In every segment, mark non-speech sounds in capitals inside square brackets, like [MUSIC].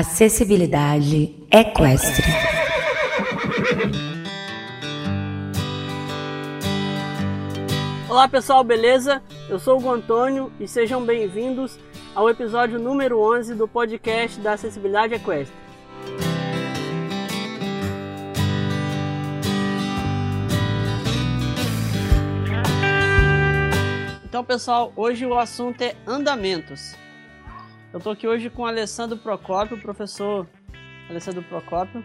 Acessibilidade equestre. Olá pessoal, beleza? Eu sou o Antônio e sejam bem-vindos ao episódio número 11 do podcast da Acessibilidade Equestre. Então, pessoal, hoje o assunto é andamentos. Eu estou aqui hoje com o Alessandro Procópio, o professor Alessandro Procópio.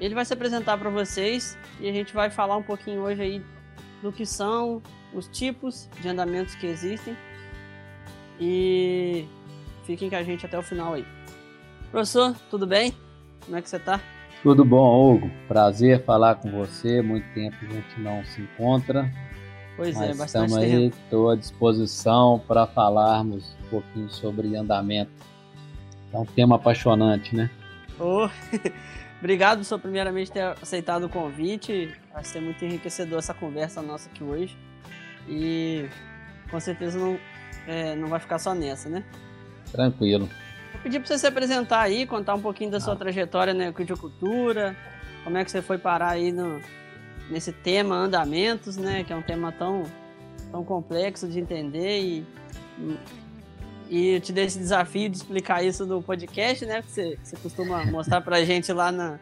Ele vai se apresentar para vocês e a gente vai falar um pouquinho hoje aí do que são os tipos de andamentos que existem. E fiquem com a gente até o final aí. Professor, tudo bem? Como é que você está? Tudo bom, Hugo. Prazer falar com você. Muito tempo a gente não se encontra. Pois é, bastante estamos tempo. aí, estou à disposição para falarmos pouquinho sobre andamento. É um tema apaixonante, né? Ô, [LAUGHS] Obrigado, professor, primeiramente, ter aceitado o convite. Vai ser muito enriquecedor essa conversa nossa aqui hoje. E com certeza não, é, não vai ficar só nessa, né? Tranquilo. Vou pedir para você se apresentar aí, contar um pouquinho da sua Ah. trajetória na equicultura, como é que você foi parar aí no, nesse tema andamentos, né? Que é um tema tão, tão complexo de entender e, e eu te dei esse desafio de explicar isso no podcast, né? Que você, você costuma mostrar pra gente lá na,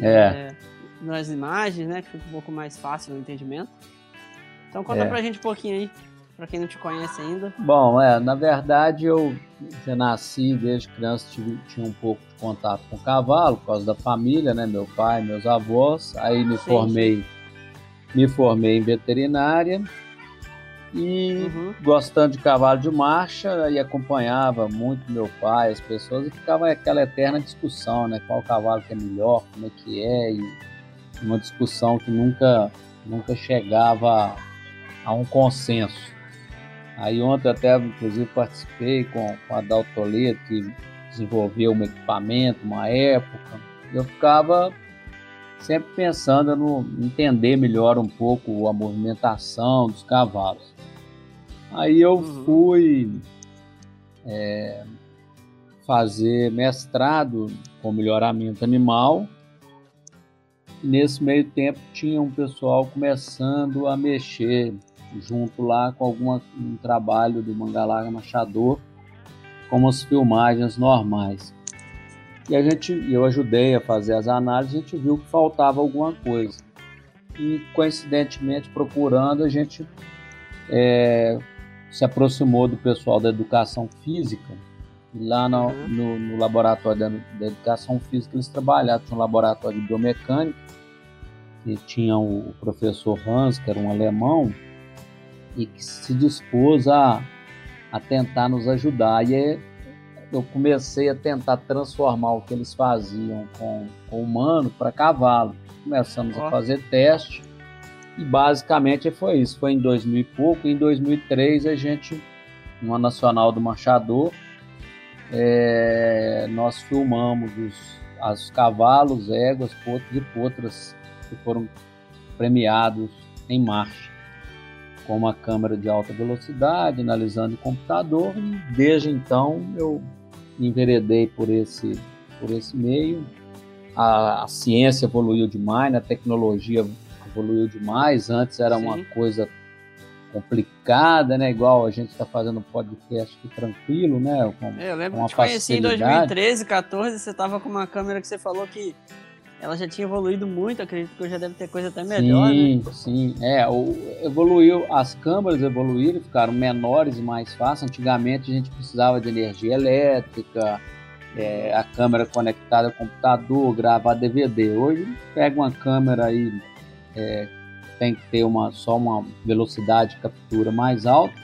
É. é, nas imagens, né? Que fica um pouco mais fácil o entendimento. Então conta É. pra gente um pouquinho aí, pra quem não te conhece ainda. Bom, é, na verdade eu já nasci desde criança, tive, tinha um pouco de contato com cavalo por causa da família, né? Meu pai, meus avós. Aí me Sim, formei, me formei em veterinária e Uhum. gostando de cavalo de marcha e acompanhava muito meu pai, as pessoas e ficava aquela eterna discussão, né? Qual cavalo que é melhor, como é que é e uma discussão que nunca nunca chegava a um consenso. Aí ontem até, inclusive, participei com, com a Dal Toledo, que desenvolveu um equipamento, uma época. Eu ficava sempre pensando no entender melhor um pouco a movimentação dos cavalos. Aí eu Uhum. fui é, fazer mestrado com melhoramento animal. E nesse meio tempo tinha um pessoal começando a mexer junto lá com algum um trabalho do Mangalaga Machador, como as filmagens normais. E a gente, eu ajudei a fazer as análises, a gente viu que faltava alguma coisa. E coincidentemente procurando, a gente é, se aproximou do pessoal da educação física. E lá no, Uhum. no- no laboratório da, da educação física eles trabalhavam, tinha um laboratório de biomecânica, que tinha o professor Hans, que era um alemão, e que se dispôs a, a tentar nos ajudar. E aí eu comecei a tentar transformar o que eles faziam com, com humano para cavalo. Começamos a fazer teste e basicamente foi isso. Foi em 2000 e pouco. Em 2003 a gente, numa Nacional do Machador, é, nós filmamos os, os cavalos, éguas, potros e potras que foram premiados em marcha com uma câmera de alta velocidade, analisando em computador, e desde então eu enveredei por esse, por esse meio. A, a ciência evoluiu demais, né? a tecnologia evoluiu demais. Antes era uma Sim. coisa complicada, né? Igual a gente está fazendo um podcast aqui tranquilo, né? Com- É, eu lembro que uma te conheci em facilidade. 2013, 14, você tava com uma câmera que você falou que ela já tinha evoluído muito, acredito que já deve ter coisa até melhor, né? sim, sim. É, o, evoluiu, as câmeras evoluíram, ficaram menores e mais fáceis. Antigamente a gente precisava de energia elétrica, é, a câmera conectada ao computador, gravar DVD. Hoje pega uma câmera aí, é, tem que ter uma, só uma velocidade de captura mais alta,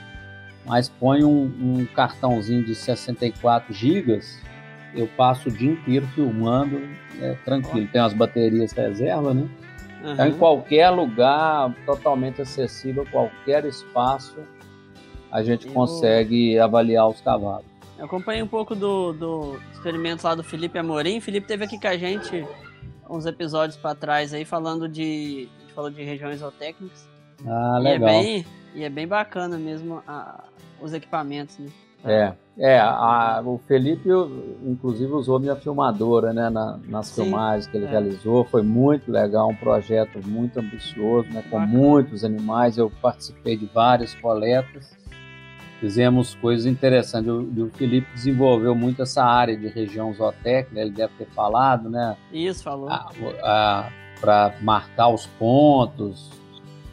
mas põe um, um cartãozinho de 64 gigas, eu passo o dia inteiro filmando, é tranquilo. Tem umas baterias reserva, né? Então, em qualquer lugar, totalmente acessível, qualquer espaço, a gente Eu- consegue avaliar os cavalos. Eu acompanhei um pouco do, do experimento lá do Felipe Amorim. O Felipe teve aqui com a gente uns episódios pra trás aí falando de. A gente falou de regiões zootécnicas. Ah, E é, legal. bem, e é bem bacana mesmo a- os equipamentos, né? É, é a, o Felipe, inclusive, usou minha filmadora né, na, nas Sim, filmagens que ele é. realizou. Foi muito legal, um projeto muito ambicioso, né, com muitos animais. Eu participei de várias coletas. Fizemos coisas interessantes. O, o Felipe desenvolveu muito essa área de região zootécnica, ele deve ter falado, né? Isso, falou. Para marcar os pontos,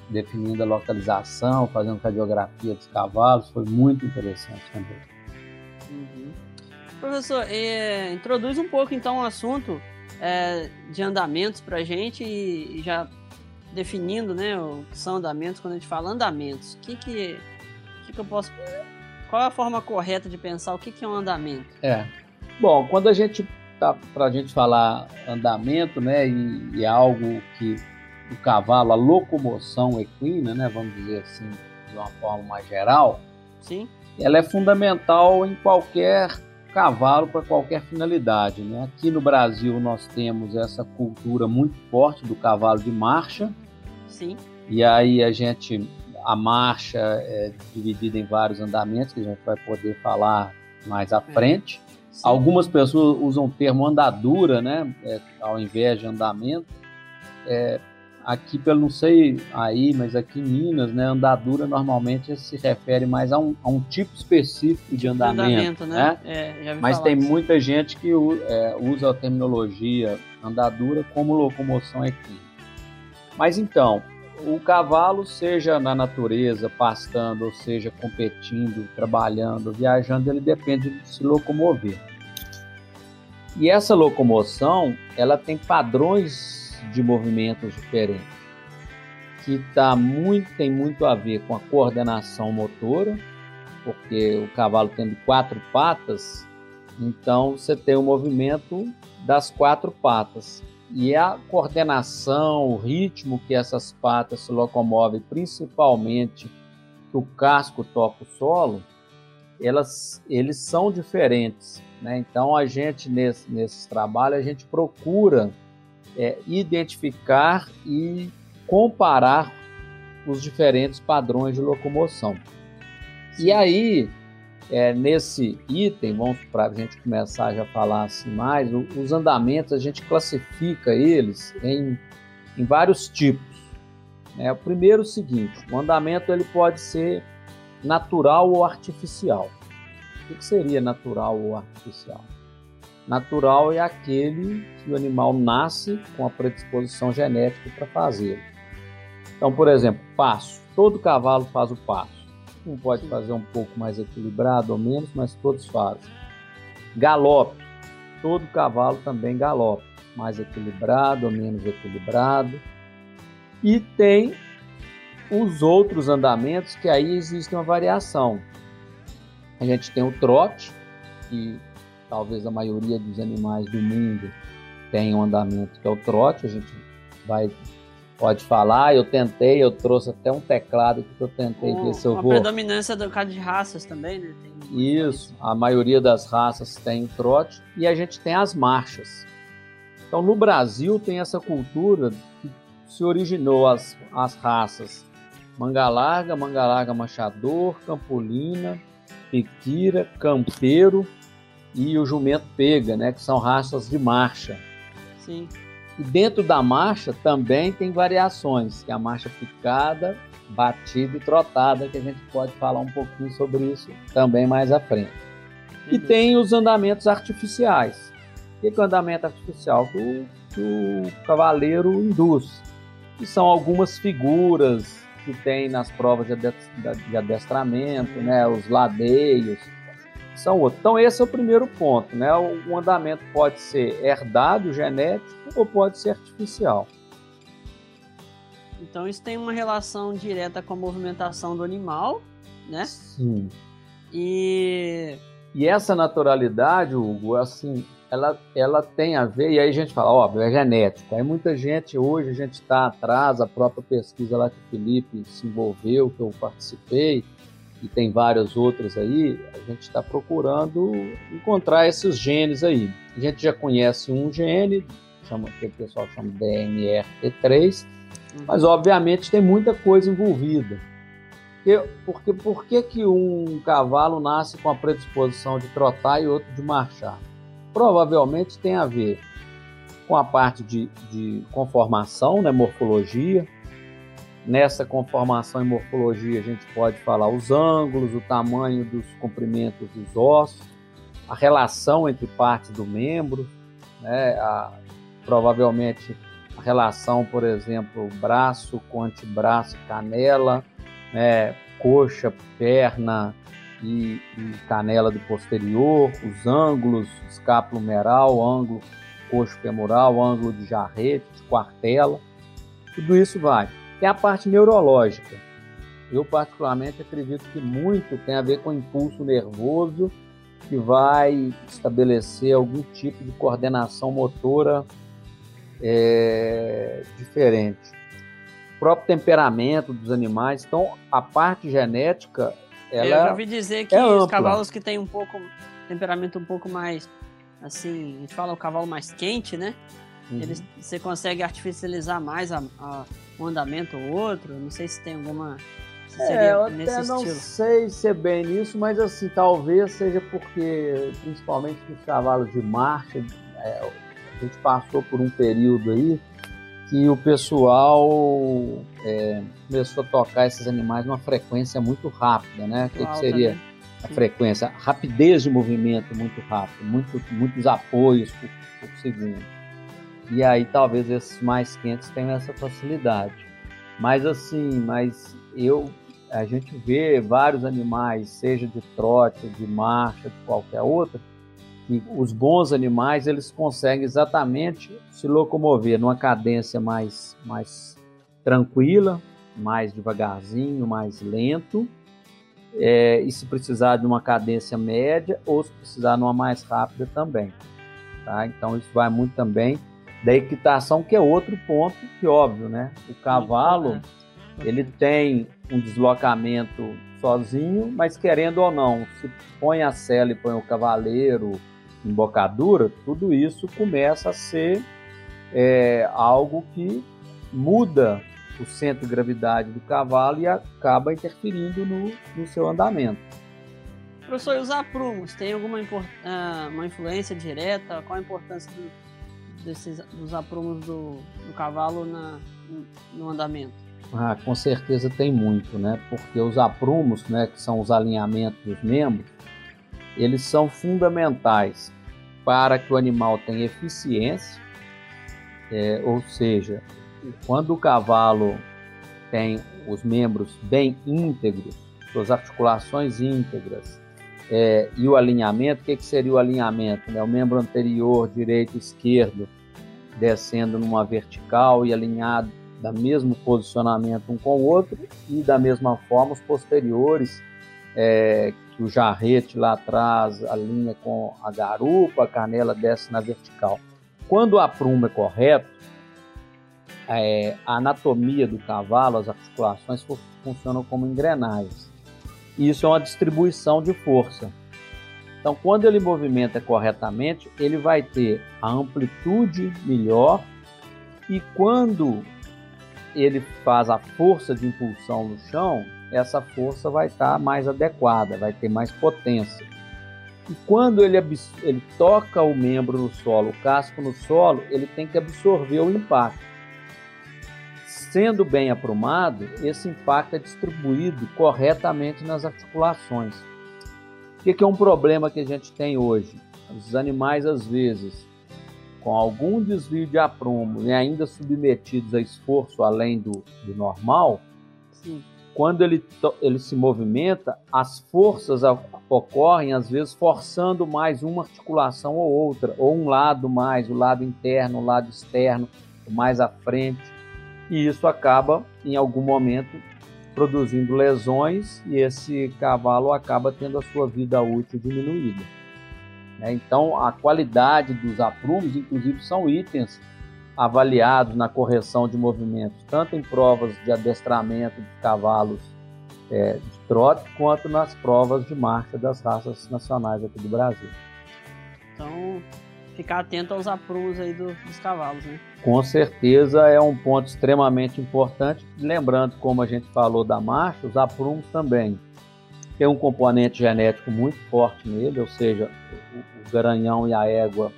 definindo a localização, fazendo radiografia dos cavalos, foi muito interessante também. Uhum. Professor, é, introduz um pouco então o assunto é, de andamentos para a gente e, e, já definindo né, o que são andamentos, quando a gente fala andamentos, o que, que, que, que eu posso. Qual é a forma correta de pensar o que, que é um andamento? É. Bom, quando a gente tá para a gente falar andamento, né, e, e é algo que o cavalo, a locomoção equina, né, vamos dizer assim, de uma forma mais geral, Sim. ela é fundamental em qualquer cavalo para qualquer finalidade. Né? Aqui no Brasil nós temos essa cultura muito forte do cavalo de marcha. Sim. E aí a gente a marcha é dividida em vários andamentos que a gente vai poder falar mais à é. frente. Algumas pessoas usam o termo andadura, né, é, ao invés de andamento. É, aqui, pelo não sei aí, mas aqui em Minas, né, andadura normalmente se refere mais a um, a um tipo específico de andamento, andamento né? né? É, mas tem isso. muita gente que é, usa a terminologia andadura como locomoção equina. Mas então, o cavalo, seja na natureza, pastando, ou seja, competindo, trabalhando, viajando, ele depende de se locomover. E essa locomoção, ela tem padrões de movimentos diferentes, que tá muito, tem muito a ver com a coordenação motora, porque o cavalo tem quatro patas, então você tem o movimento das quatro patas. E a coordenação, o ritmo que essas patas se locomovem, principalmente que o casco toca o solo, elas, eles são diferentes. Né? Então a gente, nesse, nesse trabalho, a gente procura é, identificar e comparar os diferentes padrões de locomoção. E aí, é, nesse item, vamos para a gente começar já a falar assim mais, o, os andamentos a gente classifica eles em, em vários tipos. Né? O primeiro é o seguinte, o andamento ele pode ser natural ou artificial. O que seria natural ou artificial? Natural é aquele que o animal nasce com a predisposição genética para fazer. Então, por exemplo, passo. Todo cavalo faz o passo. Um pode fazer um pouco mais equilibrado ou menos, mas todos fazem. Galope. Todo cavalo também galope. Mais equilibrado ou menos equilibrado. E tem os outros andamentos que aí existe uma variação. A gente tem o trote, que talvez a maioria dos animais do mundo tenha um andamento que é o trote, a gente vai pode falar, eu tentei, eu trouxe até um teclado que eu tentei ver se eu uma vou. A predominância do caso de raças também, né? Tem Isso, a maioria das raças tem o trote e a gente tem as marchas. Então no Brasil tem essa cultura que se originou as, as raças manga larga, manga larga machador, campolina, piquira, campeiro e o jumento pega, né, que são raças de marcha. Sim. E dentro da marcha também tem variações, que é a marcha picada, batida e trotada, que a gente pode falar um pouquinho sobre isso também mais à frente. Uhum. E tem os andamentos artificiais. O que é o andamento artificial? Que o, que o cavaleiro induz. Que são algumas figuras que tem nas provas de adestramento, né? os ladeios, são outros. Então esse é o primeiro ponto, né? O andamento pode ser herdado, genético, ou pode ser artificial. Então isso tem uma relação direta com a movimentação do animal, né? Sim. E e essa naturalidade, Hugo, assim, ela, ela tem a ver, e aí a gente fala, óbvio, é genética. Aí muita gente, hoje a gente está atrás, a própria pesquisa lá que o Felipe se envolveu, que eu participei, e tem várias outras aí, a gente está procurando encontrar esses genes aí. A gente já conhece um gene, chama, que o pessoal chama DNRT3, uhum. mas obviamente tem muita coisa envolvida. Porque, porque por que, que um cavalo nasce com a predisposição de trotar e outro de marchar? Provavelmente tem a ver com a parte de, de conformação, né, morfologia. Nessa conformação e morfologia a gente pode falar os ângulos, o tamanho dos comprimentos dos ossos, a relação entre partes do membro, né, a, provavelmente a relação, por exemplo, braço com antebraço, canela, né, coxa, perna e, e, canela do posterior, os ângulos, escápulo meral, ângulo coxo femoral, ângulo de jarrete, de quartela, tudo isso vai. Tem a parte neurológica. Eu particularmente acredito que muito tem a ver com o impulso nervoso que vai estabelecer algum tipo de coordenação motora é, diferente. O próprio temperamento dos animais. Então, a parte genética. Ela Eu já ouvi dizer que é os ampla. cavalos que têm um pouco temperamento um pouco mais assim, a gente fala o cavalo mais quente, né? Uhum. Eles, você consegue artificializar mais a, a, um andamento ou outro. Não sei se tem alguma. Se é, eu até não estilo. sei se é bem nisso, mas assim, talvez seja porque, principalmente nos cavalos de marcha, é, a gente passou por um período aí que o pessoal é, começou a tocar esses animais numa frequência muito rápida, né? O que, que, seria né? a frequência? Rapidez de movimento muito rápido, muito, muitos apoios por, por segundo. E aí talvez esses mais quentes tenham essa facilidade. Mas assim, mas eu a gente vê vários animais, seja de trote, de marcha, de qualquer outra, os bons animais eles conseguem exatamente se locomover numa cadência mais, mais tranquila, mais devagarzinho, mais lento, é, e se precisar de uma cadência média ou se precisar numa mais rápida também. Tá? Então isso vai muito também da equitação, que é outro ponto que óbvio, né? O cavalo ele tem um deslocamento sozinho, mas querendo ou não, se põe a sela e põe o cavaleiro, embocadura, tudo isso começa a ser é, algo que muda o centro de gravidade do cavalo e acaba interferindo no, no seu andamento. Professor, e os aprumos, tem alguma uh, uma influência direta? Qual a importância do, desses, dos aprumos do, do cavalo na, no andamento? Ah, com certeza tem muito, né? Porque os aprumos, né, que são os alinhamentos dos membros, eles são fundamentais para que o animal tenha eficiência, é, ou seja, quando o cavalo tem os membros bem íntegros, suas articulações íntegras, é, e o alinhamento, o que, que seria o alinhamento? Né? O membro anterior, direito e esquerdo, descendo numa vertical e alinhado da mesmo posicionamento um com o outro, e da mesma forma os posteriores, é, que o jarrete lá atrás alinha com a garupa, a canela desce na vertical. Quando a pruma é correto, é, a anatomia do cavalo, as articulações funcionam como engrenagens. Isso é uma distribuição de força. Então, quando ele movimenta corretamente, ele vai ter a amplitude melhor e quando ele faz a força de impulsão no chão, essa força vai estar mais adequada, vai ter mais potência. E quando ele, ele toca o membro no solo, o casco no solo, ele tem que absorver o impacto. Sendo bem aprumado, esse impacto é distribuído corretamente nas articulações. O que é um problema que a gente tem hoje? Os animais, às vezes, com algum desvio de aprumo e ainda submetidos a esforço além do, do normal, Sim quando ele, ele se movimenta, as forças ocorrem, às vezes, forçando mais uma articulação ou outra, ou um lado mais, o lado interno, o lado externo, mais à frente. E isso acaba, em algum momento, produzindo lesões e esse cavalo acaba tendo a sua vida útil diminuída. Né? Então, a qualidade dos aprumos, inclusive, são itens avaliados na correção de movimentos, tanto em provas de adestramento de cavalos é, de trote, quanto nas provas de marcha das raças nacionais aqui do Brasil. Então, ficar atento aos aprumos aí do, dos cavalos, né? Com certeza é um ponto extremamente importante. Lembrando, como a gente falou da marcha, os aprumos também tem um componente genético muito forte nele, ou seja, o, o garanhão e a égua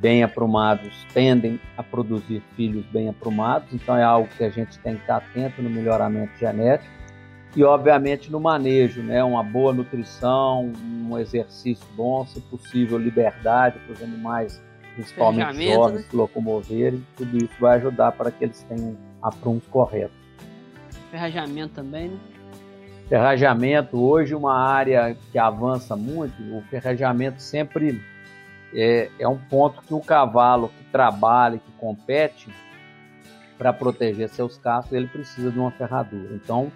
bem aprumados tendem a produzir filhos bem aprumados, então é algo que a gente tem que estar atento no melhoramento genético e obviamente no manejo, né? Uma boa nutrição, um exercício bom, se possível liberdade para os animais, principalmente jovens, né? se locomoverem, tudo isso vai ajudar para que eles tenham aprumos corretos. Ferrajamento também, né? Ferrajamento, hoje uma área que avança muito, o ferrajamento sempre é, é um ponto que o cavalo que trabalha, que compete, para proteger seus cascos, ele precisa de uma ferradura. Então,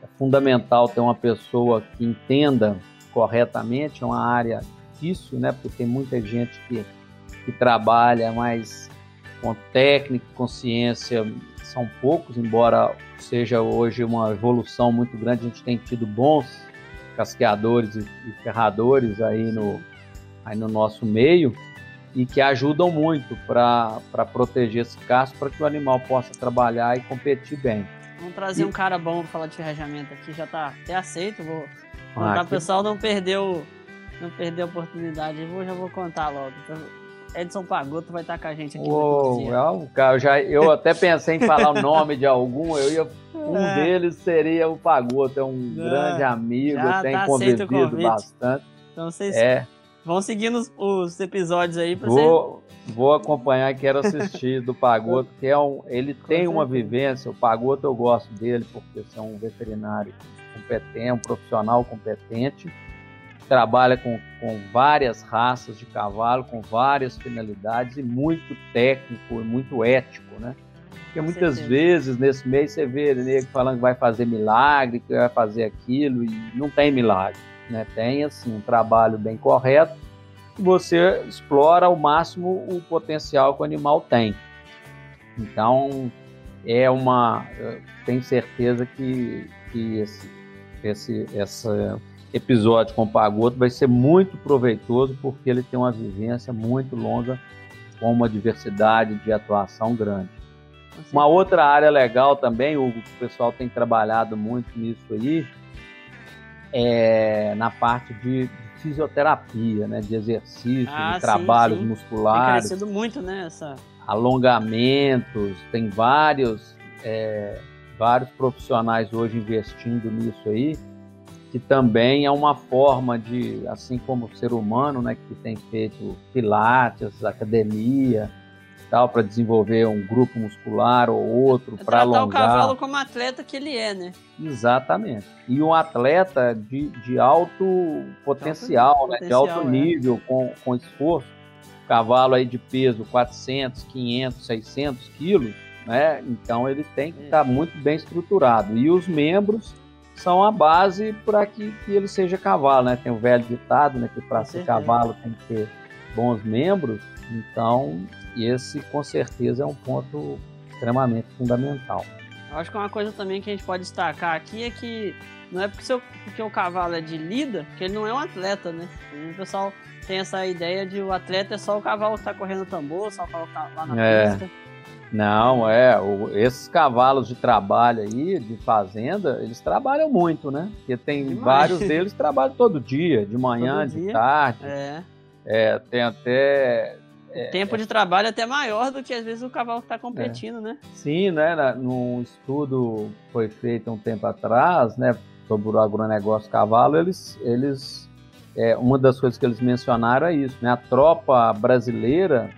é fundamental ter uma pessoa que entenda corretamente, é uma área difícil, né? Porque tem muita gente que, que trabalha, mas com técnica, consciência, são poucos, embora seja hoje uma evolução muito grande, a gente tem tido bons casqueadores e, e ferradores aí no, aí no nosso meio e que ajudam muito para proteger esse casco para que o animal possa trabalhar e competir bem. Vamos trazer e... um cara bom para falar de ferrajamento aqui, já está até aceito, vou contar ah, o pessoal não perdeu não perder a oportunidade, eu já vou contar logo. Edson Pagoto vai estar com a gente aqui. Uou, eu, já, eu até pensei em falar o nome de algum, eu ia, um é. deles seria o Pagoto, é um é. grande amigo, já tem tá convivido bastante. Então vocês é. vão seguindo os, os episódios aí para vou, você... vou acompanhar, quero assistir do Pagoto, que é um, ele tem uma vivência, o Pagoto eu gosto dele porque é um veterinário competente, um profissional competente, trabalha com, com várias raças de cavalo, com várias finalidades e muito técnico e muito ético, né? Porque muitas vezes nesse mês você vê nego falando que vai fazer milagre, que vai fazer aquilo e não tem milagre, né? Tem assim um trabalho bem correto você explora ao máximo o potencial que o animal tem. Então é uma, tenho certeza que, que esse, esse, essa episódio com o Pagoto vai ser muito proveitoso porque ele tem uma vivência muito longa com uma diversidade de atuação grande. Uma outra área legal também, Hugo, que o pessoal tem trabalhado muito nisso aí, é na parte de fisioterapia, né, de exercício, ah, de trabalhos sim. musculares. Tem crescido muito, né, essa... Alongamentos, tem vários, é, vários profissionais hoje investindo nisso aí que também é uma forma de, assim como o ser humano, né, que tem feito pilates, academia, tal, para desenvolver um grupo muscular ou outro, é para alongar. Tratar o cavalo como atleta que ele é, né? Exatamente. E um atleta de, de alto potencial, alto, né, potencial, de alto é. nível, com, com esforço. Cavalo aí de peso 400, 500, 600 quilos, né? Então ele tem que estar é. tá muito bem estruturado. E os membros são a base para que, que ele seja cavalo, né? Tem o velho ditado, né? Que para ser cavalo tem que ter bons membros. Então, esse com certeza é um ponto extremamente fundamental. Eu acho que uma coisa também que a gente pode destacar aqui é que não é porque, seu, porque o cavalo é de lida que ele não é um atleta, né? O pessoal tem essa ideia de o atleta é só o cavalo que está correndo tambor, só o cavalo que tá lá na é. pista. Não, é. O, esses cavalos de trabalho aí, de fazenda, eles trabalham muito, né? Porque tem vários deles que trabalham todo dia, de manhã, todo de dia. tarde. É. é. Tem até. É, tempo de trabalho até maior do que às vezes o cavalo está competindo, é. né? Sim, né? Num estudo foi feito um tempo atrás, né? Sobre o agronegócio cavalo, eles, eles é, uma das coisas que eles mencionaram é isso, né? A tropa brasileira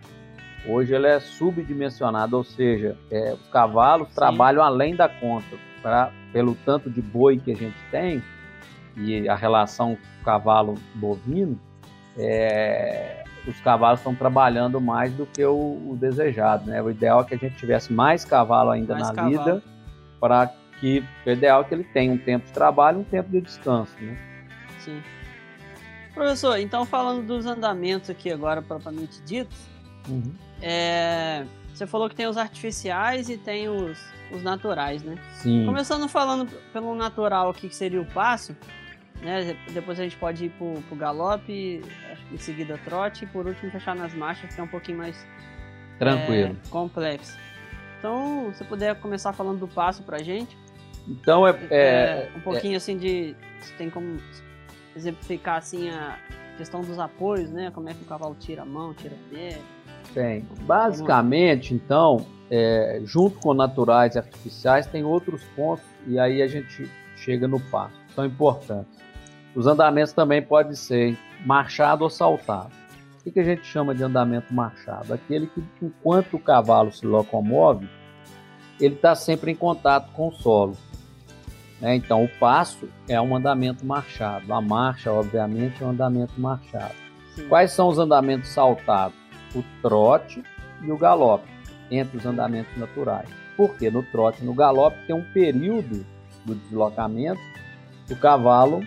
Hoje ele é subdimensionado, ou seja, é, os cavalos Sim. trabalham além da conta. Pra, pelo tanto de boi que a gente tem e a relação cavalo bovino, é, os cavalos estão trabalhando mais do que o, o, desejado. Né? O ideal é que a gente tivesse mais cavalo ainda mais na cavalo. vida, para que o ideal é que ele tenha um tempo de trabalho e um tempo de descanso. Né? Sim. Professor, então falando dos andamentos aqui agora propriamente ditos, uhum. É, você falou que tem os artificiais e tem os, os naturais, né? Sim. Começando falando pelo natural aqui, que seria o passo, né? Depois a gente pode ir pro, pro galope, em seguida trote e por último fechar nas marchas, que é um pouquinho mais Tranquilo. é, complexo. Então, se puder começar falando do passo pra gente. Então é, é um pouquinho assim de. Você tem como exemplificar assim a questão dos apoios, né? Como é que o cavalo tira a mão, tira a pé. Tem. Basicamente, então, é, junto com naturais e artificiais, tem outros pontos, e aí a gente chega no passo. São importantes. Os andamentos também podem ser marchado ou saltado. O que a gente chama de andamento marchado? Aquele que, enquanto o cavalo se locomove, ele está sempre em contato com o solo. Né? Então, o passo é um andamento marchado. A marcha, obviamente, é um andamento marchado. Sim. Quais são os andamentos saltados? O trote e o galope entre os andamentos naturais. Porque no trote e no galope tem um período do deslocamento, o cavalo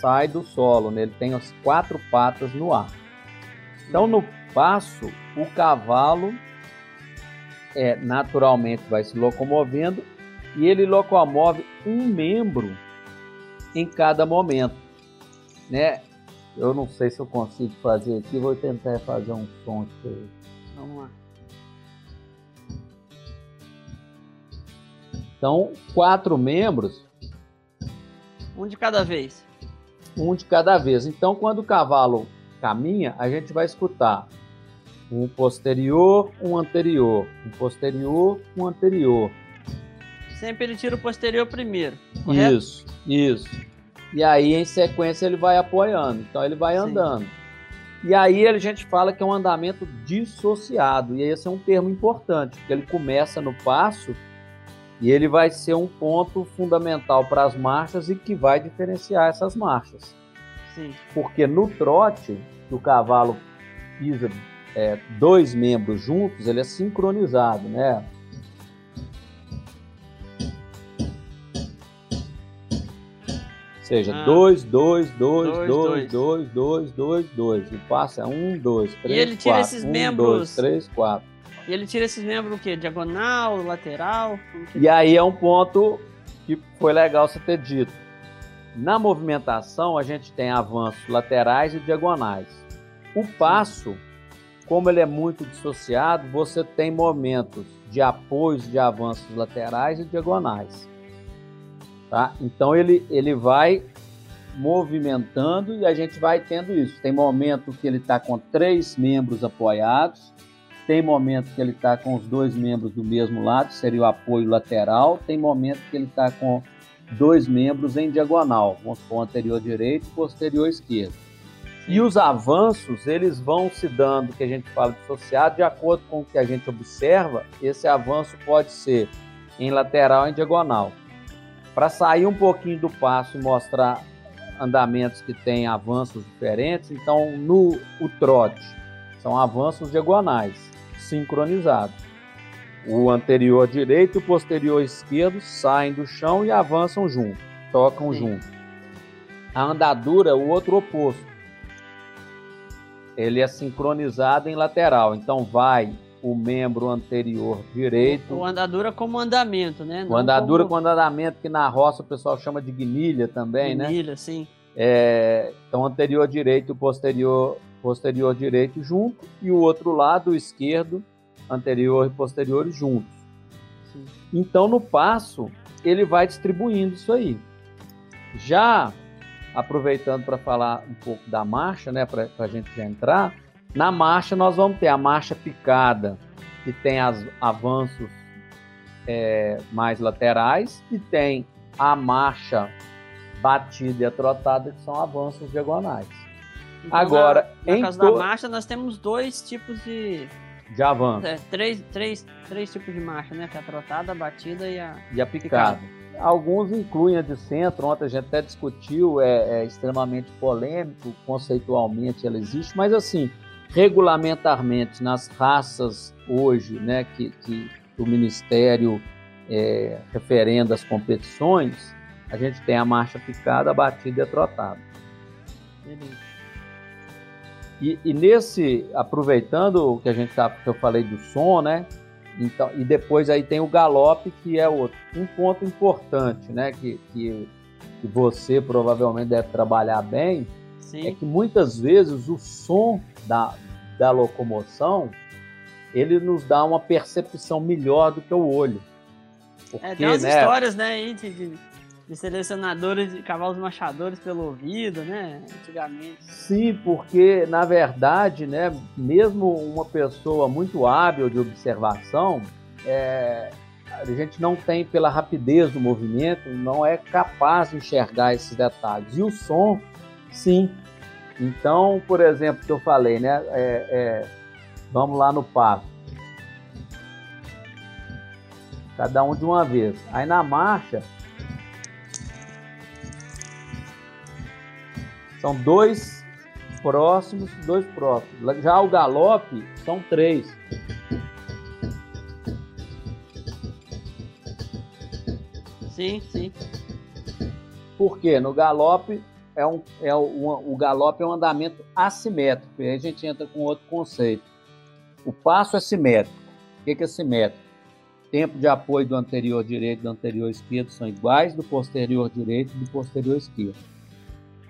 sai do solo, né? ele tem as quatro patas no ar. Então no passo, o cavalo é, naturalmente vai se locomovendo e ele locomove um membro em cada momento, né? Eu não sei se eu consigo fazer aqui, vou tentar fazer um som aqui. Vamos lá. Então, quatro membros. Um de cada vez. Um de cada vez. Então, quando o cavalo caminha, a gente vai escutar um posterior, um anterior, um posterior, um anterior. Sempre ele tira o posterior primeiro. Correto? Isso, isso. E aí, em sequência, ele vai apoiando. Então, ele vai Sim. andando. E aí a gente fala que é um andamento dissociado. E esse é um termo importante, porque ele começa no passo e ele vai ser um ponto fundamental para as marchas e que vai diferenciar essas marchas. Sim. Porque no trote, que o cavalo pisa é, dois membros juntos, ele é sincronizado, né? Seja, 2, 2, 2, 2, 2, 2, 2, 2. E passa 1, 2, 3, 4. E ele tira esses um, membros. 2, 3, 4. E ele tira esses membros o quê? Diagonal, lateral? E aí é um ponto que foi legal você ter dito. Na movimentação, a gente tem avanços laterais e diagonais. O passo, como ele é muito dissociado, você tem momentos de apoios de avanços laterais e diagonais. Tá? Então ele, ele vai movimentando e a gente vai tendo isso. Tem momento que ele está com três membros apoiados, tem momento que ele está com os dois membros do mesmo lado, seria o apoio lateral. Tem momento que ele está com dois membros em diagonal, vamos supor, anterior direito e posterior esquerdo. E os avanços, eles vão se dando, que a gente fala dissociado, de acordo com o que a gente observa, esse avanço pode ser em lateral e em diagonal. Para sair um pouquinho do passo e mostrar andamentos que têm avanços diferentes, então no o trote são avanços diagonais sincronizados. O anterior direito e o posterior esquerdo saem do chão e avançam junto, tocam Sim. junto. A andadura é o outro oposto. Ele é sincronizado em lateral, então vai o membro anterior direito. O andadura como andamento, né? Não o andadura como... com andamento, que na roça o pessoal chama de guinilha também, guinilha, né? Guinilha, sim. É, então, anterior direito posterior posterior direito junto e o outro lado esquerdo, anterior e posterior juntos. Sim. Então, no passo, ele vai distribuindo isso aí. Já aproveitando para falar um pouco da marcha, né, para a gente já entrar, na marcha nós vamos ter a marcha picada, que tem as avanços é, mais laterais, e tem a marcha batida e atrotada, que são avanços diagonais. Então, Agora, na, na caso to... da marcha, nós temos dois tipos de. De avanço. É, três, três, três tipos de marcha, né? Que é a trotada, a batida e a. E a picada. picada. Alguns incluem a de centro, ontem a gente até discutiu, é, é extremamente polêmico, conceitualmente ela existe, mas assim, regulamentarmente nas raças hoje, né, que, que o Ministério é, referenda as competições, a gente tem a marcha picada, a batida e a trotada. E, e, nesse, aproveitando o que a gente tá, que eu falei do som, né? Então, e depois aí tem o galope, que é outro. Um ponto importante, né? Que, que, que você provavelmente deve trabalhar bem, Sim. é que muitas vezes o som da, da locomoção ele nos dá uma percepção melhor do que o olho. Porque, é, tem umas né, histórias, né, de, de, de, selecionadores de cavalos machadores pelo ouvido, né, antigamente. Sim, porque, na verdade, né, mesmo uma pessoa muito hábil de observação, é, a gente não tem, pela rapidez do movimento, não é capaz de enxergar esses detalhes. E o som, sim. Então, por exemplo, que eu falei, né, é, é vamos lá no passo. Cada um de uma vez. Aí na marcha, são dois próximos, dois próximos. Já o galope são três. Sim, sim. Por quê? No galope é um, é um, o galope é um andamento assimétrico. E aí a gente entra com outro conceito. O passo é simétrico. O que é simétrico? Tempo de apoio do anterior direito e do anterior esquerdo são iguais do posterior direito e do posterior esquerdo.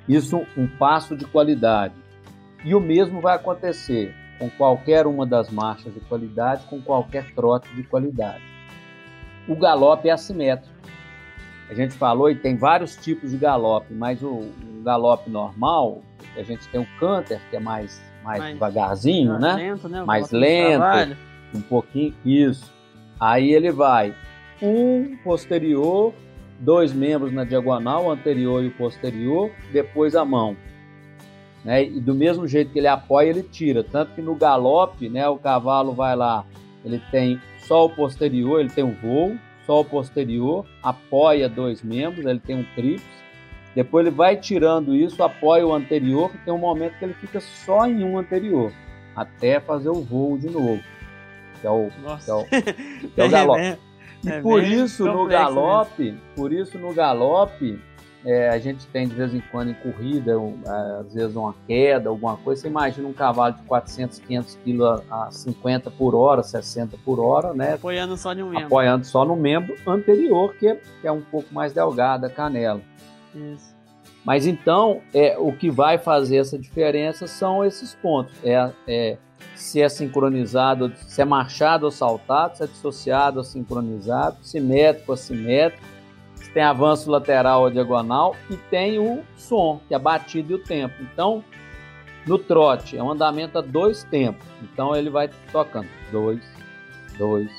Isso um passo de qualidade. E o mesmo vai acontecer com qualquer uma das marchas de qualidade, com qualquer trote de qualidade. O galope é assimétrico a gente falou e tem vários tipos de galope, mas o, o galope normal, a gente tem o canter, que é mais, mais, mais devagarzinho, né? Lento, né? Mais lento, um pouquinho, isso. Aí ele vai um posterior, dois membros na diagonal, o anterior e o posterior, depois a mão. Né? E do mesmo jeito que ele apoia, ele tira. Tanto que no galope, né, o cavalo vai lá, ele tem só o posterior, ele tem o voo, só o posterior, apoia dois membros, ele tem um tríplice. Depois ele vai tirando isso, apoia o anterior, que tem um momento que ele fica só em um anterior, até fazer o voo de novo. Que é o, que é o, que é o [LAUGHS] galope. É, e é por isso no galope, mesmo. por isso no galope, é, a gente tem de vez em quando em corrida, é, às vezes uma queda, alguma coisa. Você imagina um cavalo de 400, 500 quilos a 50 por hora, 60 por hora, né? Apoiando só no membro. Apoiando só no membro anterior, que é, que é um pouco mais delgada a canela. Isso. Mas então, é, o que vai fazer essa diferença são esses pontos. É, é se é sincronizado, se é marchado ou saltado, se é dissociado ou sincronizado, simétrico ou assimétrico tem avanço lateral ou diagonal e tem o som, que é a batida e o tempo. Então, no trote, é um andamento a dois tempos. Então, ele vai tocando dois, dois,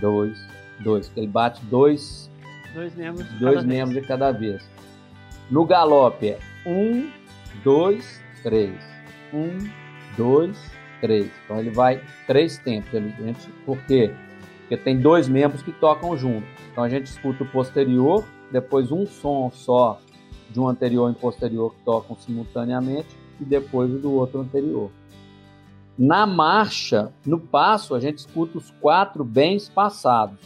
dois, dois. Ele bate dois, dois membros, de, dois cada membros de cada vez. No galope é um, dois, três. Um, dois, três. Então, ele vai três tempos. Ele, por quê? Porque tem dois membros que tocam junto. Então a gente escuta o posterior, depois um som só de um anterior e posterior que tocam simultaneamente e depois o do outro anterior. Na marcha, no passo, a gente escuta os quatro bens passados.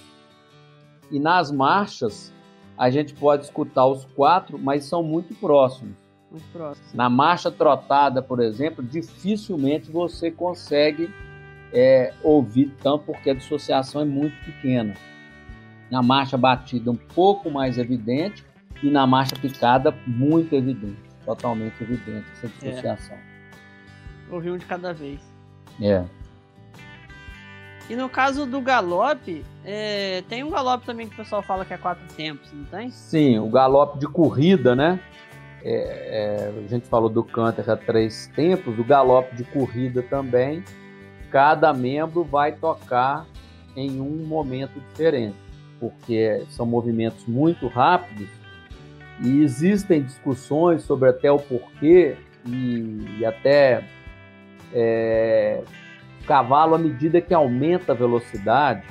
E nas marchas, a gente pode escutar os quatro, mas são muito próximos. Muito próximos. Na marcha trotada, por exemplo, dificilmente você consegue é, ouvir tanto, porque a dissociação é muito pequena na marcha batida um pouco mais evidente e na marcha picada muito evidente, totalmente evidente essa é. dissociação. É. Ouvi um de cada vez. É. E no caso do galope, é, tem um galope também que o pessoal fala que é quatro tempos, não tem? Sim, o galope de corrida, né? É, é, a gente falou do canter a três tempos, o galope de corrida também. Cada membro vai tocar em um momento diferente porque são movimentos muito rápidos e existem discussões sobre até o porquê e, e até é, o cavalo, à medida que aumenta a velocidade,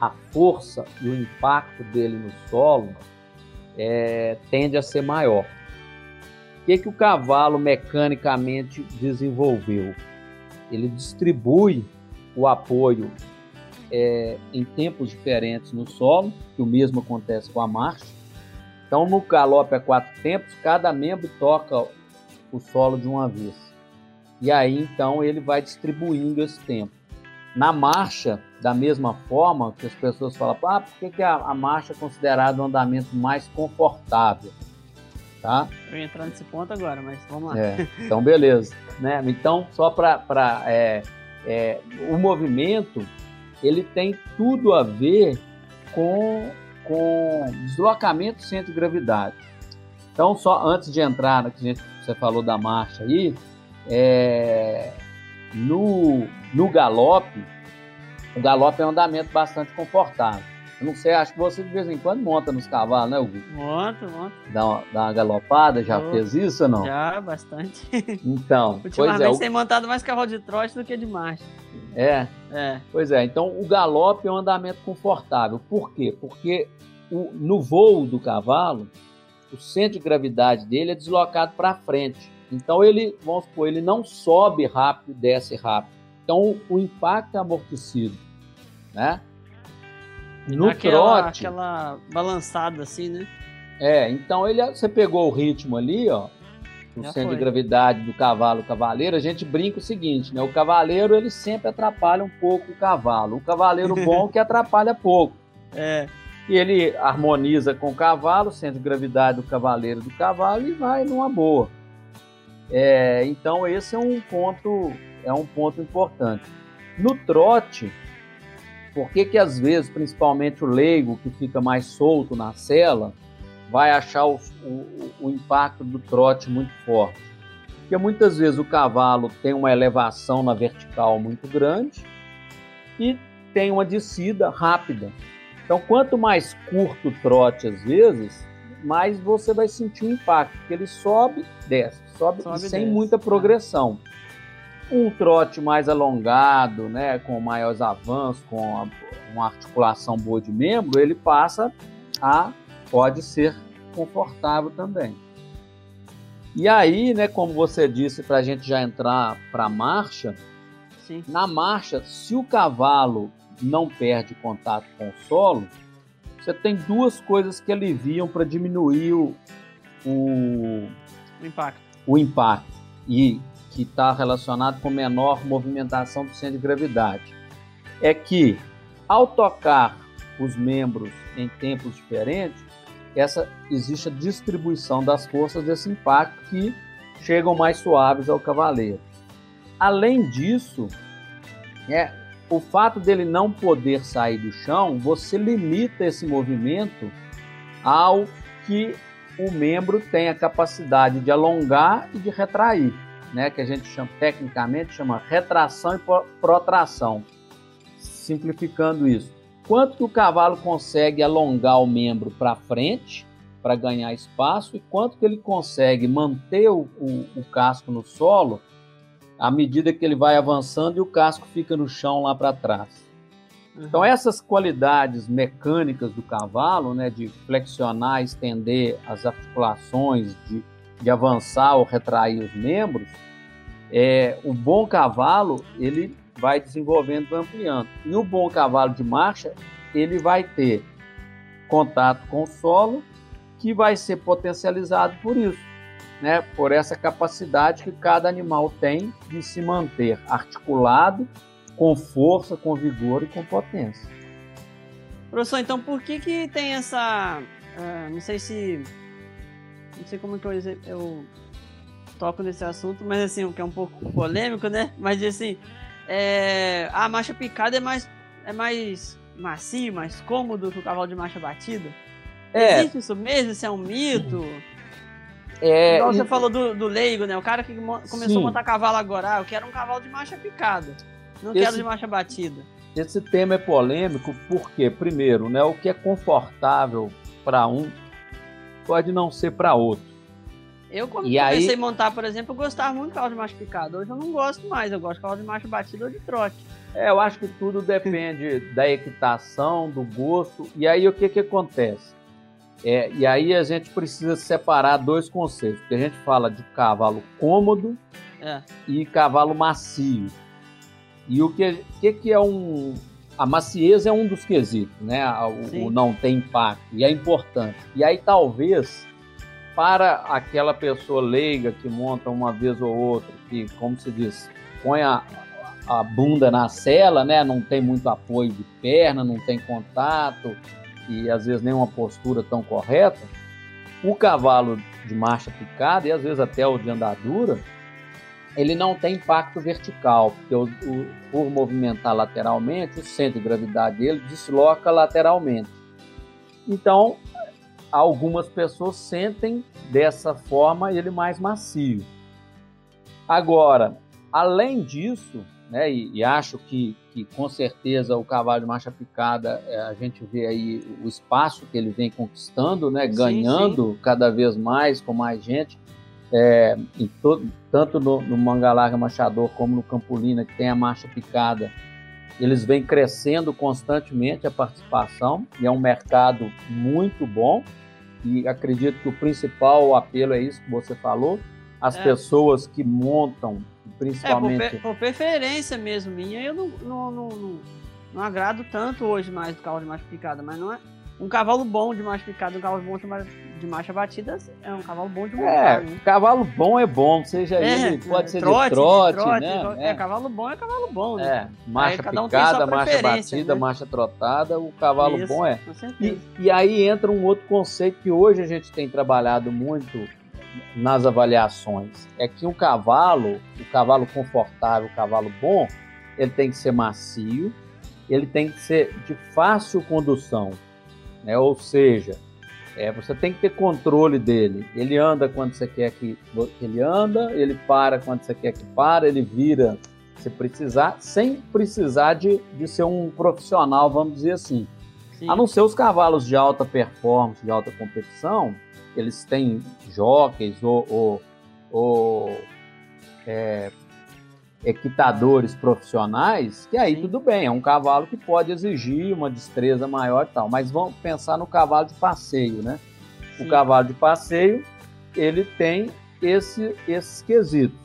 a força e o impacto dele no solo é, tende a ser maior. O que, que o cavalo mecanicamente desenvolveu? Ele distribui o apoio é, em tempos diferentes no solo, que o mesmo acontece com a marcha. Então, no galope a quatro tempos, cada membro toca o solo de uma vez. E aí, então, ele vai distribuindo esse tempo. Na marcha, da mesma forma que as pessoas falam, ah, por que, que a, a marcha é considerada um andamento mais confortável? Tá? Eu ia entrar nesse ponto agora, mas vamos lá. É, então, beleza. [LAUGHS] né? Então, só para. É, é, o movimento ele tem tudo a ver com, com deslocamento centro de gravidade. Então, só antes de entrar que você falou da marcha aí, é, no, no galope, o galope é um andamento bastante confortável. Não sei, acho que você de vez em quando monta nos cavalos, né, Hugo? Monto, monto. Dá uma, dá uma galopada, já fez isso ou não? Já, bastante. [LAUGHS] Então, Ultimamente pois é, tem montado mais cavalo de trote do que de marcha. É? É. Pois é, então o galope é um andamento confortável. Por quê? Porque o, no voo do cavalo, o centro de gravidade dele é deslocado para frente. Então ele, vamos supor, ele não sobe rápido e desce rápido. Então o, o impacto é amortecido, né? No aquela, trote. Aquela balançada assim, né? É, então ele, você pegou o ritmo ali, ó, o Já centro foi. de gravidade do cavalo cavaleiro, a gente brinca o seguinte, né? O cavaleiro ele sempre atrapalha um pouco o cavalo. O cavaleiro [LAUGHS] bom que atrapalha pouco. É. E ele harmoniza com o cavalo, o centro de gravidade do cavaleiro do cavalo e vai numa boa. É, então esse é um ponto é um ponto importante. No trote, por que, que às vezes, principalmente o leigo que fica mais solto na cela, vai achar o, o, o impacto do trote muito forte? Porque muitas vezes o cavalo tem uma elevação na vertical muito grande e tem uma descida rápida. Então, quanto mais curto o trote, às vezes, mais você vai sentir o impacto, porque ele sobe, desce, sobe, sobe sem desce. muita progressão um trote mais alongado, né, com maiores avanços, com a, uma articulação boa de membro, ele passa a pode ser confortável também. E aí, né, como você disse, para a gente já entrar para a marcha, Sim. na marcha, se o cavalo não perde contato com o solo, você tem duas coisas que aliviam para diminuir o, o, o impacto. O impacto. E que está relacionado com menor movimentação do centro de gravidade, é que ao tocar os membros em tempos diferentes, essa existe a distribuição das forças desse impacto que chegam mais suaves ao cavaleiro. Além disso, é, o fato dele não poder sair do chão, você limita esse movimento ao que o membro tem a capacidade de alongar e de retrair né, que a gente chama tecnicamente chama retração e protração. Simplificando isso, quanto que o cavalo consegue alongar o membro para frente para ganhar espaço e quanto que ele consegue manter o, o, o, casco no solo à medida que ele vai avançando e o casco fica no chão lá para trás. Uhum. Então essas qualidades mecânicas do cavalo, né, de flexionar, estender as articulações, de de avançar ou retrair os membros, é, o bom cavalo ele vai desenvolvendo e ampliando. E o bom cavalo de marcha ele vai ter contato com o solo que vai ser potencializado por isso, né? Por essa capacidade que cada animal tem de se manter articulado, com força, com vigor e com potência. Professor, então por que que tem essa, uh, não sei se não sei como que eu, eu toco nesse assunto, mas assim, o que é um pouco polêmico, né? Mas assim, é, a marcha picada é mais, é mais macio, mais cômodo que o cavalo de marcha batida. É. Existe isso mesmo? Isso é um mito? É, Igual você e... falou do, do leigo, né? O cara que começou Sim. a montar cavalo agora, ah, eu quero um cavalo de marcha picada. Não Esse... quero de marcha batida. Esse tema é polêmico porque, primeiro, né, o que é confortável para um pode não ser para outro. Eu, quando e comecei aí... a montar, por exemplo, eu gostava muito de cavalo de macho picado. Hoje eu não gosto mais, eu gosto de cavalo de macho batido ou de trote. É, eu acho que tudo depende [LAUGHS] da equitação, do gosto. E aí o que, que acontece? É, e aí a gente precisa separar dois conceitos. Porque a gente fala de cavalo cômodo é. e cavalo macio. E o que, que, que é um, a macieza é um dos quesitos, né? O, o, não tem impacto e é importante. E aí talvez para aquela pessoa leiga que monta uma vez ou outra, que como se diz, põe a, a bunda na cela, né? Não tem muito apoio de perna, não tem contato e às vezes nem uma postura tão correta. O cavalo de marcha picada, e às vezes até o de andadura, ele não tem impacto vertical, porque o, o, por movimentar lateralmente, o centro de gravidade dele desloca lateralmente. Então, algumas pessoas sentem dessa forma ele mais macio. Agora, além disso, né, e, e acho que, que com certeza o cavalo de marcha picada, é, a gente vê aí o espaço que ele vem conquistando, né, ganhando sim. cada vez mais com mais gente, é, todo, tanto no, no Manga Larga Machador como no Campolina, que tem a marcha picada, eles vêm crescendo constantemente a participação e é um mercado muito bom. E acredito que o principal apelo é isso que você falou: as é. pessoas que montam, principalmente. É, por, por, preferência mesmo minha, eu não, não, não, não, não agrado tanto hoje mais do carro de marcha picada, mas não é um cavalo bom de marcha picada, um cavalo bom de marcha batida é um cavalo bom de montar. É, né? cavalo bom é bom, seja é, ele, pode ser trote, de trote, de trote né? É, é, cavalo bom é cavalo bom, né? É, marcha um picada, marcha batida, né? marcha trotada, o cavalo Isso, bom é. E, e aí entra um outro conceito que hoje a gente tem trabalhado muito nas avaliações, é que um cavalo, o cavalo confortável, o cavalo bom, ele tem que ser macio, ele tem que ser de fácil condução né? Ou seja, é, você tem que ter controle dele. Ele anda quando você quer que, ele anda, ele para quando você quer que para, ele vira se precisar, sem precisar de, de ser um profissional, vamos dizer assim. Sim. A não ser os cavalos de alta performance, de alta competição, eles têm jockeys ou, ou, ou é, equitadores profissionais, que aí Sim. tudo bem, é um cavalo que pode exigir uma destreza maior e tal, mas vamos pensar no cavalo de passeio, né? Sim. O cavalo de passeio, ele tem esse, esses quesitos.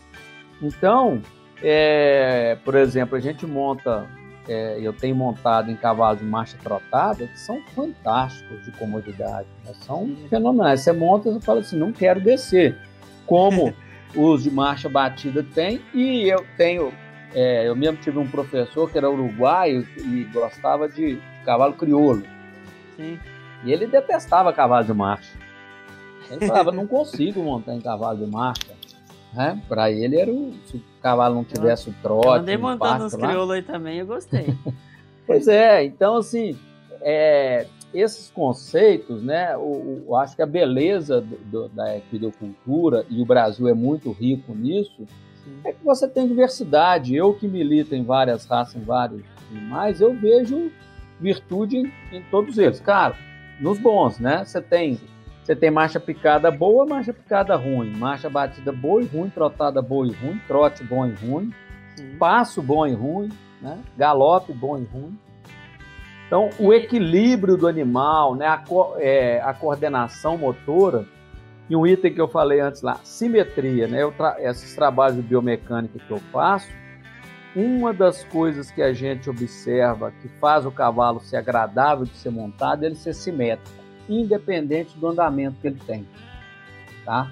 Então, é, por exemplo, a gente monta, é, eu tenho montado em cavalos de marcha trotada, que são fantásticos de comodidade, né? são fenomenais. Você monta e fala assim, não quero descer. Como [LAUGHS] os de marcha batida tem, e eu tenho, é, eu mesmo tive um professor que era uruguaio e gostava de cavalo crioulo. Sim. E ele detestava cavalo de marcha. Ele falava, não consigo montar em cavalo de marcha. Né? Para ele era o, se o cavalo não tivesse o trote. Eu andei montando uns crioulos aí também, eu gostei. [LAUGHS] pois é, então assim, é, esses conceitos, né, o, o, acho que a beleza do, do, da equidocultura, e o Brasil é muito rico nisso, Sim. é que você tem diversidade. Eu que milito em várias raças, em vários animais, eu vejo virtude em, em todos eles. Claro, nos bons, né? Você tem, você tem marcha picada boa, marcha picada ruim, marcha batida boa e ruim, trotada boa e ruim, trote bom e ruim, Sim. passo bom e ruim, né? galope bom e ruim. Então, o equilíbrio do animal, né, a, co é, a coordenação motora, e um item que eu falei antes lá, simetria, né, tra esses trabalhos de biomecânica que eu faço, uma das coisas que a gente observa que faz o cavalo ser agradável de ser montado é ele ser simétrico, independente do andamento que ele tem. Tá?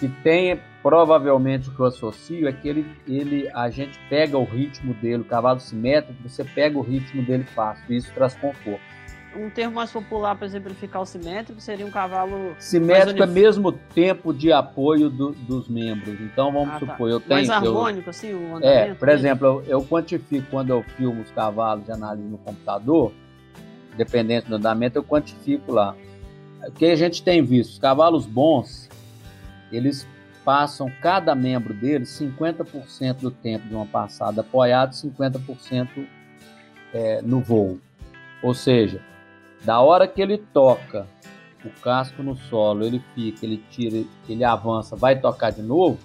Que tem provavelmente o que eu associo é que ele, ele, a gente pega o ritmo dele, o cavalo simétrico, você pega o ritmo dele fácil, e isso traz conforto. Um termo mais popular para exemplificar o simétrico seria um cavalo. Simétrico é mesmo tempo de apoio do, dos membros. Então vamos ah, tá. supor, eu tenho. Mais harmônico, eu, assim, o andamento? É, por exemplo, eu, eu quantifico quando eu filmo os cavalos de análise no computador, dependente do andamento, eu quantifico lá. O que a gente tem visto? Os cavalos bons, eles passam cada membro deles 50% do tempo de uma passada apoiado, 50% é, no voo. Ou seja, da hora que ele toca o casco no solo, ele fica, ele tira, ele avança, vai tocar de novo,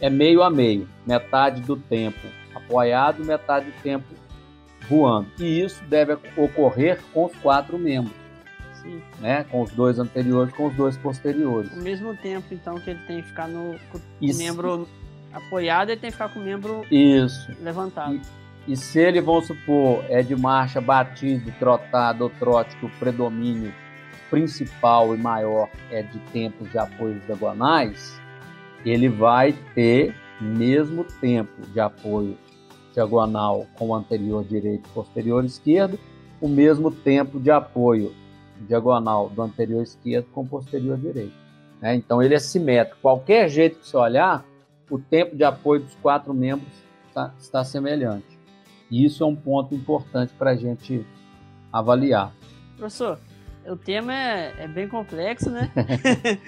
é meio a meio, metade do tempo apoiado, metade do tempo voando. E isso deve ocorrer com os quatro membros. Sim. Né? Com os dois anteriores, com os dois posteriores. Ao mesmo tempo, então, que ele tem que ficar no com o membro apoiado, ele tem que ficar com o membro Isso. levantado. E, e se ele, vamos supor, é de marcha batido, trotado ou trote, que o predomínio principal e maior é de tempos de apoio diagonais, ele vai ter mesmo tempo de apoio diagonal com o anterior direito e posterior esquerdo, o mesmo tempo de apoio diagonal do anterior esquerdo com o posterior direito. Né? Então ele é simétrico. Qualquer jeito que você olhar, o tempo de apoio dos quatro membros tá, está semelhante. E isso é um ponto importante para a gente avaliar. Professor, o tema é, é bem complexo, né? [LAUGHS]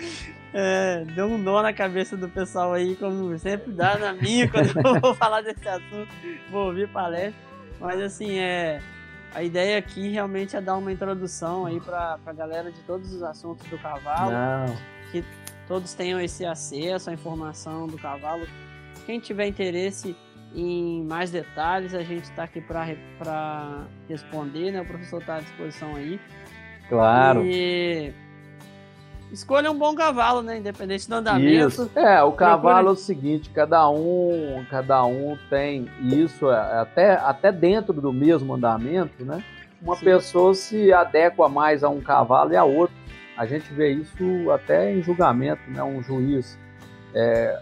[LAUGHS] é, deu um nó na cabeça do pessoal aí, como sempre dá na minha quando eu vou [LAUGHS] falar desse assunto, vou ouvir palestra. Mas assim, é, a ideia aqui realmente é dar uma introdução aí para a galera de todos os assuntos do cavalo. Não. Que todos tenham esse acesso à informação do cavalo. Quem tiver interesse em mais detalhes, a gente está aqui para responder, né? O professor está à disposição aí. Claro. E escolha um bom cavalo, né? Independente do andamento. Isso. É, o cavalo é o seguinte, cada um, cada um tem isso, é, até, até dentro do mesmo andamento, né? Uma Sim. pessoa se adequa mais a um cavalo e a outro. A gente vê isso até em julgamento, né? Um juiz é,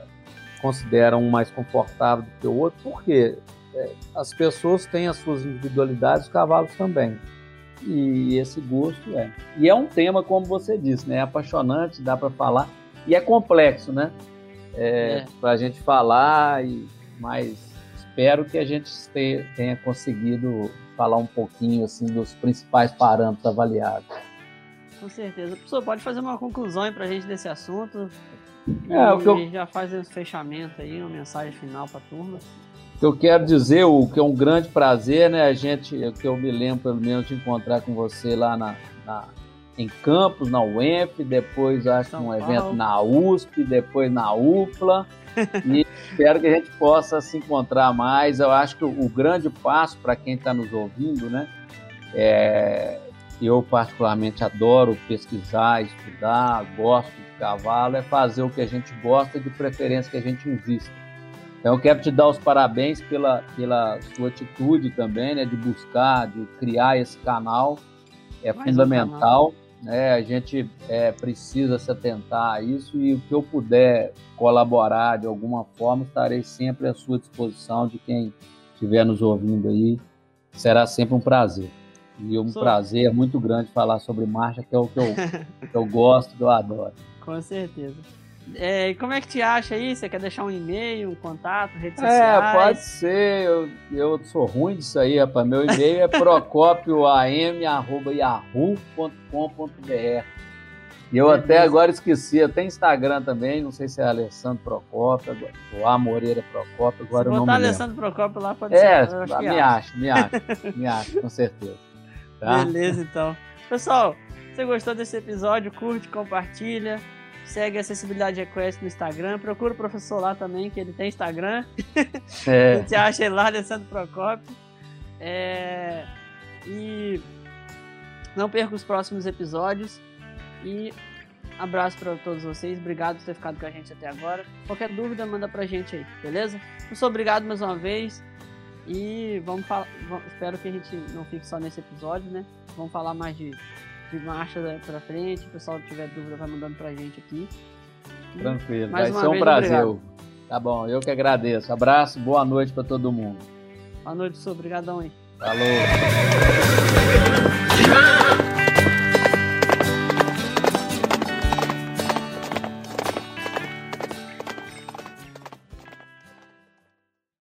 considera um mais confortável do que o outro, porque é, as pessoas têm as suas individualidades, os cavalos também. E esse gosto é. E é um tema, como você disse, né? É apaixonante, dá para falar. E é complexo, né? É, é. Para a gente falar, e, mas espero que a gente tenha conseguido falar um pouquinho assim dos principais parâmetros avaliados. Com certeza. Professor, pode fazer uma conclusão para a gente desse assunto? É, o que eu... já faz esse fechamento aí, uma mensagem final para a turma. Que eu quero dizer, o que é um grande prazer, né? A gente, que eu me lembro pelo menos de encontrar com você lá na, na em Campos, na UEMP, depois acho que um Paulo. evento na USP, depois na UFLA. [LAUGHS] e espero que a gente possa se encontrar mais. Eu acho que o, o grande passo para quem está nos ouvindo, né? É, eu particularmente adoro pesquisar, estudar, gosto de cavalo, é fazer o que a gente gosta, de preferência que a gente invista. Então eu quero te dar os parabéns pela, pela sua atitude também, né, de buscar, de criar esse canal, é Mais fundamental. Um né, a gente é, precisa se atentar a isso e o que eu puder colaborar de alguma forma, estarei sempre à sua disposição de quem estiver nos ouvindo aí. Será sempre um prazer. E um Sou... prazer muito grande falar sobre marcha, que é o que eu, que eu gosto, que eu adoro. [LAUGHS] Com certeza. É, como é que te acha aí? Você quer deixar um e-mail, um contato, redes é, sociais? É, pode ser. Eu, eu sou ruim disso aí, rapaz. Meu e-mail é procopioam.yahoo.com.br e eu até agora esqueci, até Instagram também, não sei se é Alessandro Procopio, ou A Moreira Procopio, agora se eu não me lembro. Alessandro Procopio lá pode é, ser. É, me acho, me acho, me acho, com certeza. Tá? Beleza, então. Pessoal, você gostou desse episódio, curte, compartilha. Segue Acessibilidade Request no Instagram. Procura o professor lá também, que ele tem Instagram. [LAUGHS] É. [LAUGHS] Você acha ele lá, Alessandro Procopio. É... E não perca os próximos episódios. E abraço para todos vocês. Obrigado por ter ficado com a gente até agora. Qualquer dúvida, manda pra gente aí, beleza? Muito obrigado mais uma vez. E vamos falar. Espero que a gente não fique só nesse episódio, né? Vamos falar mais de de marcha pra frente. Se o pessoal tiver dúvida, vai mandando pra gente aqui. Tranquilo, vai ser um prazer. Obrigado. Tá bom, eu que agradeço. Abraço, boa noite para todo mundo. Boa noite, senhor. Obrigadão aí. Falou.